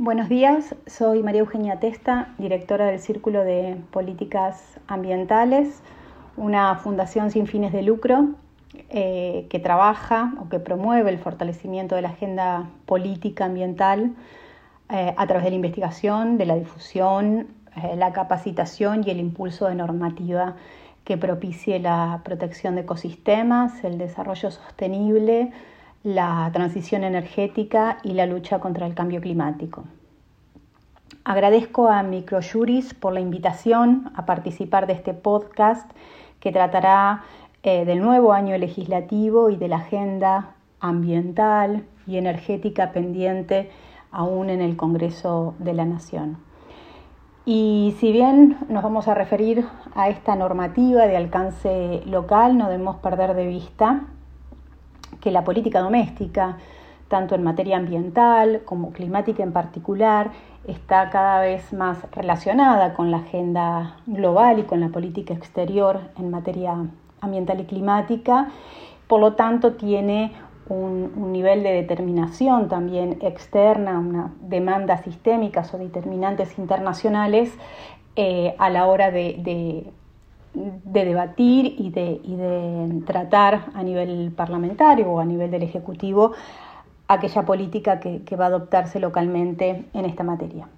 Buenos días, soy María Eugenia Testa, directora del Círculo de Políticas Ambientales, una fundación sin fines de lucro eh, que trabaja o que promueve el fortalecimiento de la agenda política ambiental eh, a través de la investigación, de la difusión, eh, la capacitación y el impulso de normativa que propicie la protección de ecosistemas, el desarrollo sostenible, la transición energética y la lucha contra el cambio climático. Agradezco a Microjuris por la invitación a participar de este podcast que tratará eh, del nuevo año legislativo y de la agenda ambiental y energética pendiente aún en el Congreso de la Nación. Y si bien nos vamos a referir a esta normativa de alcance local, no debemos perder de vista que la política doméstica, tanto en materia ambiental como climática en particular, está cada vez más relacionada con la agenda global y con la política exterior en materia ambiental y climática. Por lo tanto, tiene un, nivel de determinación también externa, una demanda sistémica o determinantes internacionales eh, a la hora de de debatir y de, de, tratar a nivel parlamentario o a nivel del Ejecutivo aquella política que, va a adoptarse localmente en esta materia.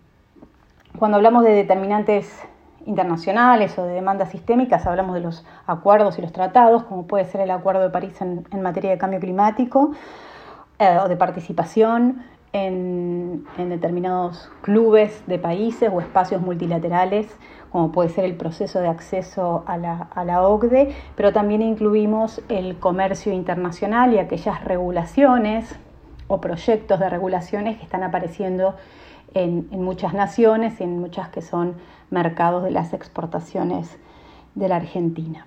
Cuando hablamos de determinantes internacionales o de demandas sistémicas, hablamos de los acuerdos y los tratados, como puede ser el Acuerdo de París en, materia de cambio climático eh, o de participación en, determinados clubes de países o espacios multilaterales, como puede ser el proceso de acceso a la, a la, OCDE, pero también incluimos el comercio internacional y aquellas regulaciones o proyectos de regulaciones que están apareciendo en, en muchas naciones y en muchas que son mercados de las exportaciones de la Argentina.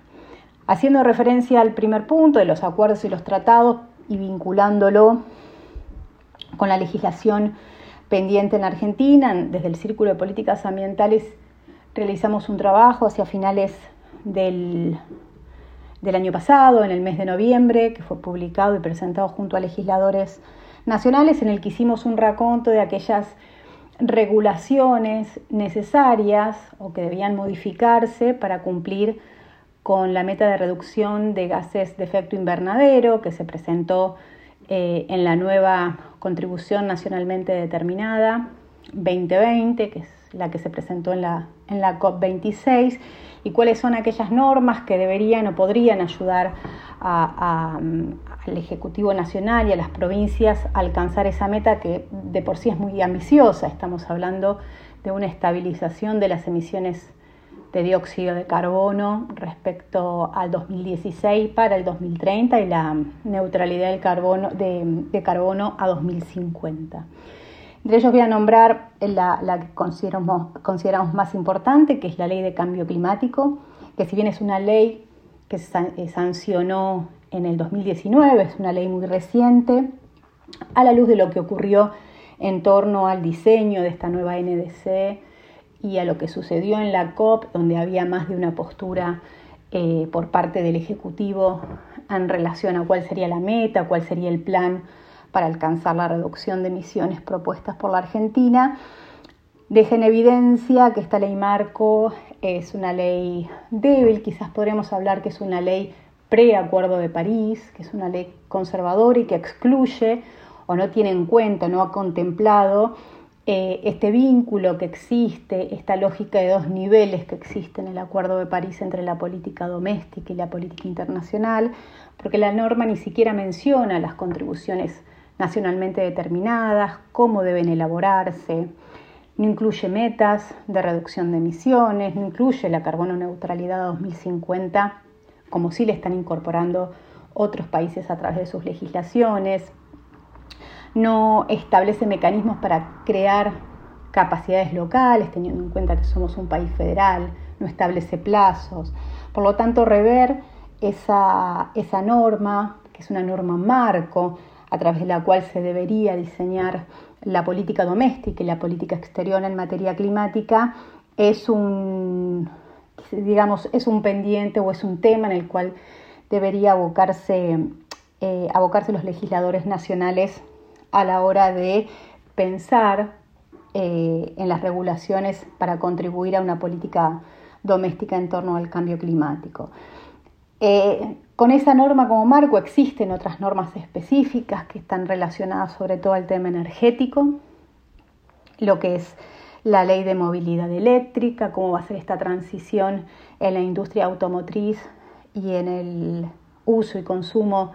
Haciendo referencia al primer punto de los acuerdos y los tratados y vinculándolo con la legislación pendiente en Argentina. Desde el Círculo de Políticas Ambientales realizamos un trabajo hacia finales del, del año pasado, en el mes de noviembre, que fue publicado y presentado junto a legisladores nacionales, en el que hicimos un raconto de aquellas regulaciones necesarias o que debían modificarse para cumplir con la meta de reducción de gases de efecto invernadero que se presentó eh, en la nueva contribución nacionalmente determinada 2020, que es la que se presentó en la, en la COP26, y cuáles son aquellas normas que deberían o podrían ayudar al Ejecutivo Nacional y a las provincias a alcanzar esa meta que de por sí es muy ambiciosa. Estamos hablando de una estabilización de las emisiones de dióxido de carbono respecto al 2016 para el 2030 y la neutralidad del carbono, de, carbono a 2050. Entre ellos voy a nombrar la, que consideramos, consideramos, más importante, que es la ley de cambio climático, que si bien es una ley que se eh, sancionó en el 2019, es una ley muy reciente, a la luz de lo que ocurrió en torno al diseño de esta nueva NDC, y a lo que sucedió en la COP, donde había más de una postura eh, por parte del Ejecutivo en relación a cuál sería la meta, cuál sería el plan para alcanzar la reducción de emisiones propuestas por la Argentina, deja en evidencia que esta ley marco es una ley débil, quizás podremos hablar que es una ley pre-acuerdo de París, que es una ley conservadora y que excluye o no tiene en cuenta, no ha contemplado eh, este vínculo que existe, esta lógica de dos niveles que existe en el Acuerdo de París entre la política doméstica y la política internacional, porque la norma ni siquiera menciona las contribuciones nacionalmente determinadas, cómo deben elaborarse, no incluye metas de reducción de emisiones, no incluye la carbono neutralidad 2050, como sí le están incorporando otros países a través de sus legislaciones no establece mecanismos para crear capacidades locales, teniendo en cuenta que somos un país federal, no establece plazos. Por lo tanto, rever esa, esa norma, que es una norma marco, a través de la cual se debería diseñar la política doméstica y la política exterior en materia climática, es un, digamos, es un pendiente o es un tema en el cual debería abocarse, eh, abocarse los legisladores nacionales a la hora de pensar eh, en las regulaciones para contribuir a una política doméstica en torno al cambio climático. Con esa norma como marco existen otras normas específicas que están relacionadas sobre todo al tema energético, lo que es la ley de movilidad eléctrica, cómo va a ser esta transición en la industria automotriz y en el uso y consumo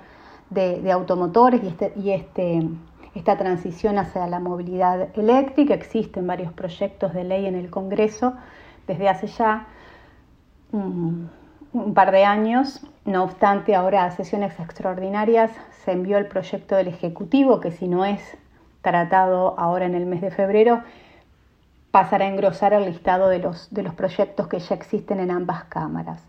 de, automotores y, este, este, esta transición hacia la movilidad eléctrica. Existen varios proyectos de ley en el Congreso desde hace ya un par de años. No obstante, ahora a sesiones extraordinarias se envió el proyecto del Ejecutivo, que si no es tratado ahora en el mes de febrero, pasará a engrosar el listado de los, de los proyectos que ya existen en ambas cámaras.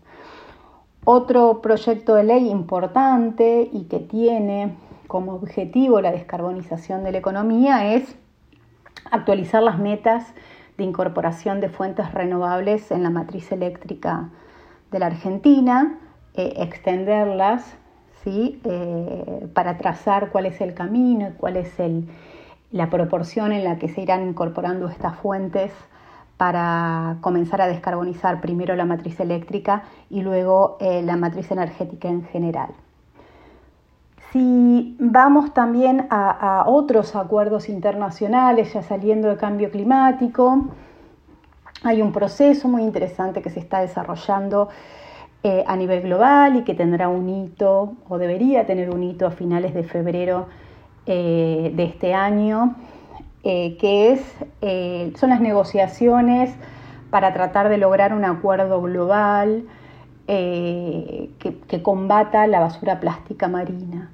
Otro proyecto de ley importante y que tiene como objetivo la descarbonización de la economía es actualizar las metas de incorporación de fuentes renovables en la matriz eléctrica de la Argentina, eh, extenderlas ¿sí? Eh, para trazar cuál es el camino y cuál es el, la proporción en la que se irán incorporando estas fuentes para comenzar a descarbonizar primero la matriz eléctrica y luego eh, la matriz energética en general. Si vamos también a, otros acuerdos internacionales, ya saliendo del cambio climático, hay un proceso muy interesante que se está desarrollando eh, a nivel global y que tendrá un hito, o debería tener un hito a finales de febrero eh, de este año, eh, que es, son las negociaciones para tratar de lograr un acuerdo global que, combata la basura plástica marina.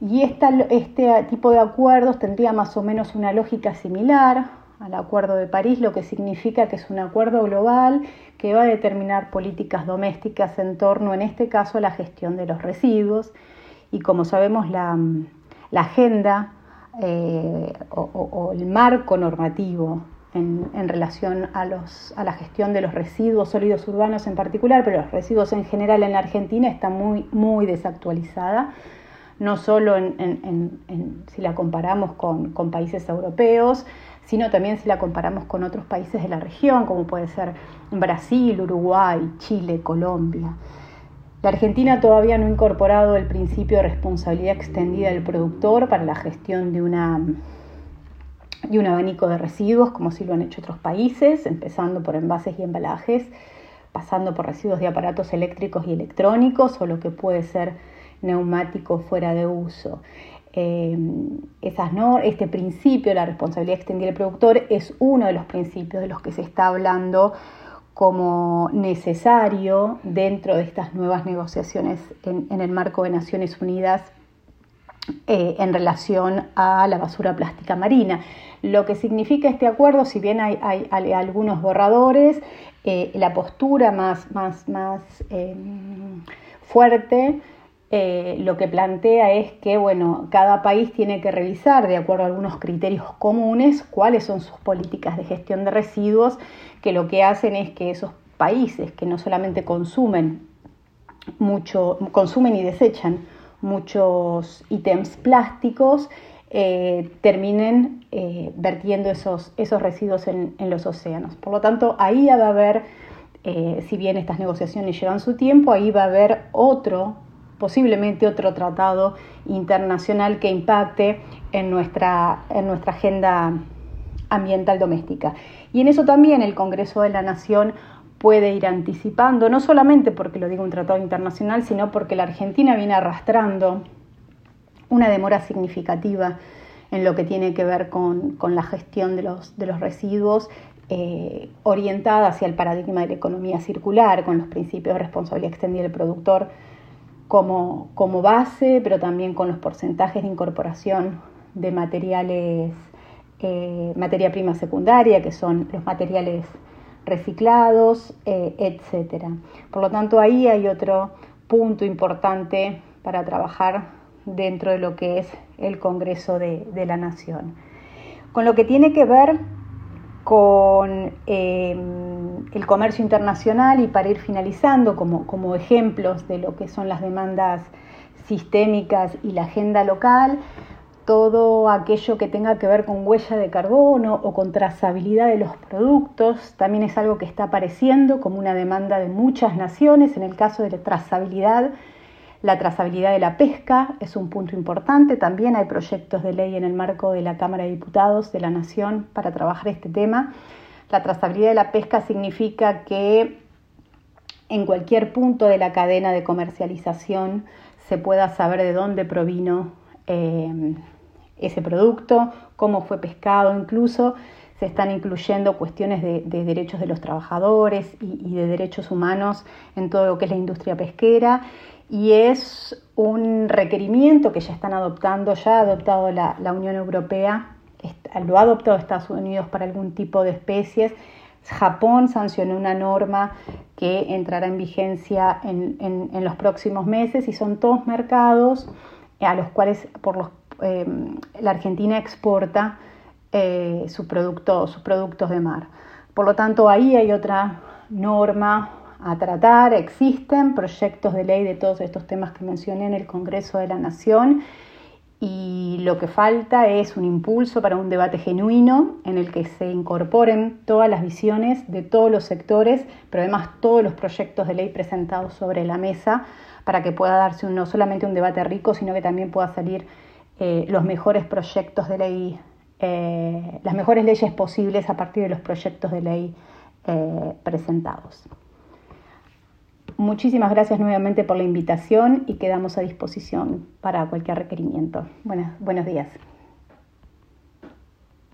Y este tipo de acuerdos tendría más o menos una lógica similar al Acuerdo de París, lo que significa que es un acuerdo global que va a determinar políticas domésticas en torno, en este caso, a la gestión de los residuos. Y como sabemos, la, agenda eh, o, el marco normativo en, relación a, los, a, la gestión de los residuos sólidos urbanos en particular, pero los residuos en general en la Argentina está muy, muy desactualizada, no solo en, si la comparamos con, con países europeos, sino también si la comparamos con otros países de la región, como puede ser Brasil, Uruguay, Chile, Colombia. La Argentina todavía no ha incorporado el principio de responsabilidad extendida del productor para la gestión de, una, un abanico de residuos, como sí lo han hecho otros países, empezando por envases y embalajes, pasando por residuos de aparatos eléctricos y electrónicos o lo que puede ser neumático fuera de uso. Eh, esas no, este principio, la responsabilidad extendida del productor, es uno de los principios de los que se está hablando como necesario dentro de estas nuevas negociaciones en, el marco de Naciones Unidas eh, en relación a la basura plástica marina. Lo que significa este acuerdo, si bien hay, algunos borradores, eh, la postura más, más, más em, fuerte eh, lo que plantea es que bueno, cada país tiene que revisar, de acuerdo a algunos criterios comunes, cuáles son sus políticas de gestión de residuos, que lo que hacen es que esos países que no solamente consumen mucho, consumen y desechan muchos ítems plásticos, eh, terminen eh, vertiendo esos, esos residuos en, en, los océanos. Por lo tanto, ahí va a haber, si bien estas negociaciones llevan su tiempo, ahí va a haber otro posiblemente otro tratado internacional que impacte en nuestra, en nuestra agenda ambiental doméstica. Y en eso también el Congreso de la Nación puede ir anticipando, no solamente porque lo digo un tratado internacional, sino porque la Argentina viene arrastrando una demora significativa en lo que tiene que ver con, la gestión de los, de los residuos eh, orientada hacia el paradigma de la economía circular, con los principios de responsabilidad extendida del productor, como, como base, pero también con los porcentajes de incorporación de materiales, eh, materia prima secundaria, que son los materiales reciclados, eh, etc. Por lo tanto, ahí hay otro punto importante para trabajar dentro de lo que es el Congreso de, la Nación. Con lo que tiene que ver con em, el comercio internacional y para ir finalizando como, como, ejemplos de lo que son las demandas sistémicas y la agenda local, todo aquello que tenga que ver con huella de carbono o con trazabilidad de los productos también es algo que está apareciendo como una demanda de muchas naciones. En el caso de la trazabilidad, la trazabilidad de la pesca es un punto importante. También hay proyectos de ley en el marco de la Cámara de Diputados de la Nación para trabajar este tema. La trazabilidad de la pesca significa que en cualquier punto de la cadena de comercialización se pueda saber de dónde provino eh, ese producto, cómo fue pescado, incluso se están incluyendo cuestiones de, derechos de los trabajadores y, de derechos humanos en todo lo que es la industria pesquera. Y es un requerimiento que ya están adoptando, ya ha adoptado la, Unión Europea, lo ha adoptado Estados Unidos para algún tipo de especies. Japón sancionó una norma que entrará en vigencia en, en los próximos meses y son todos mercados a los cuales por los Em, la Argentina exporta eh, sus productos de mar. Por lo tanto, ahí hay otra norma a tratar. Existen proyectos de ley de todos estos temas que mencioné en el Congreso de la Nación y lo que falta es un impulso para un debate genuino en el que se incorporen todas las visiones de todos los sectores, pero además todos los proyectos de ley presentados sobre la mesa para que pueda darse no solamente un debate rico, sino que también pueda salir eh, los mejores proyectos de ley, eh, las mejores leyes posibles a partir de los proyectos de ley eh, presentados. Muchísimas gracias nuevamente por la invitación y quedamos a disposición para cualquier requerimiento. buenos días.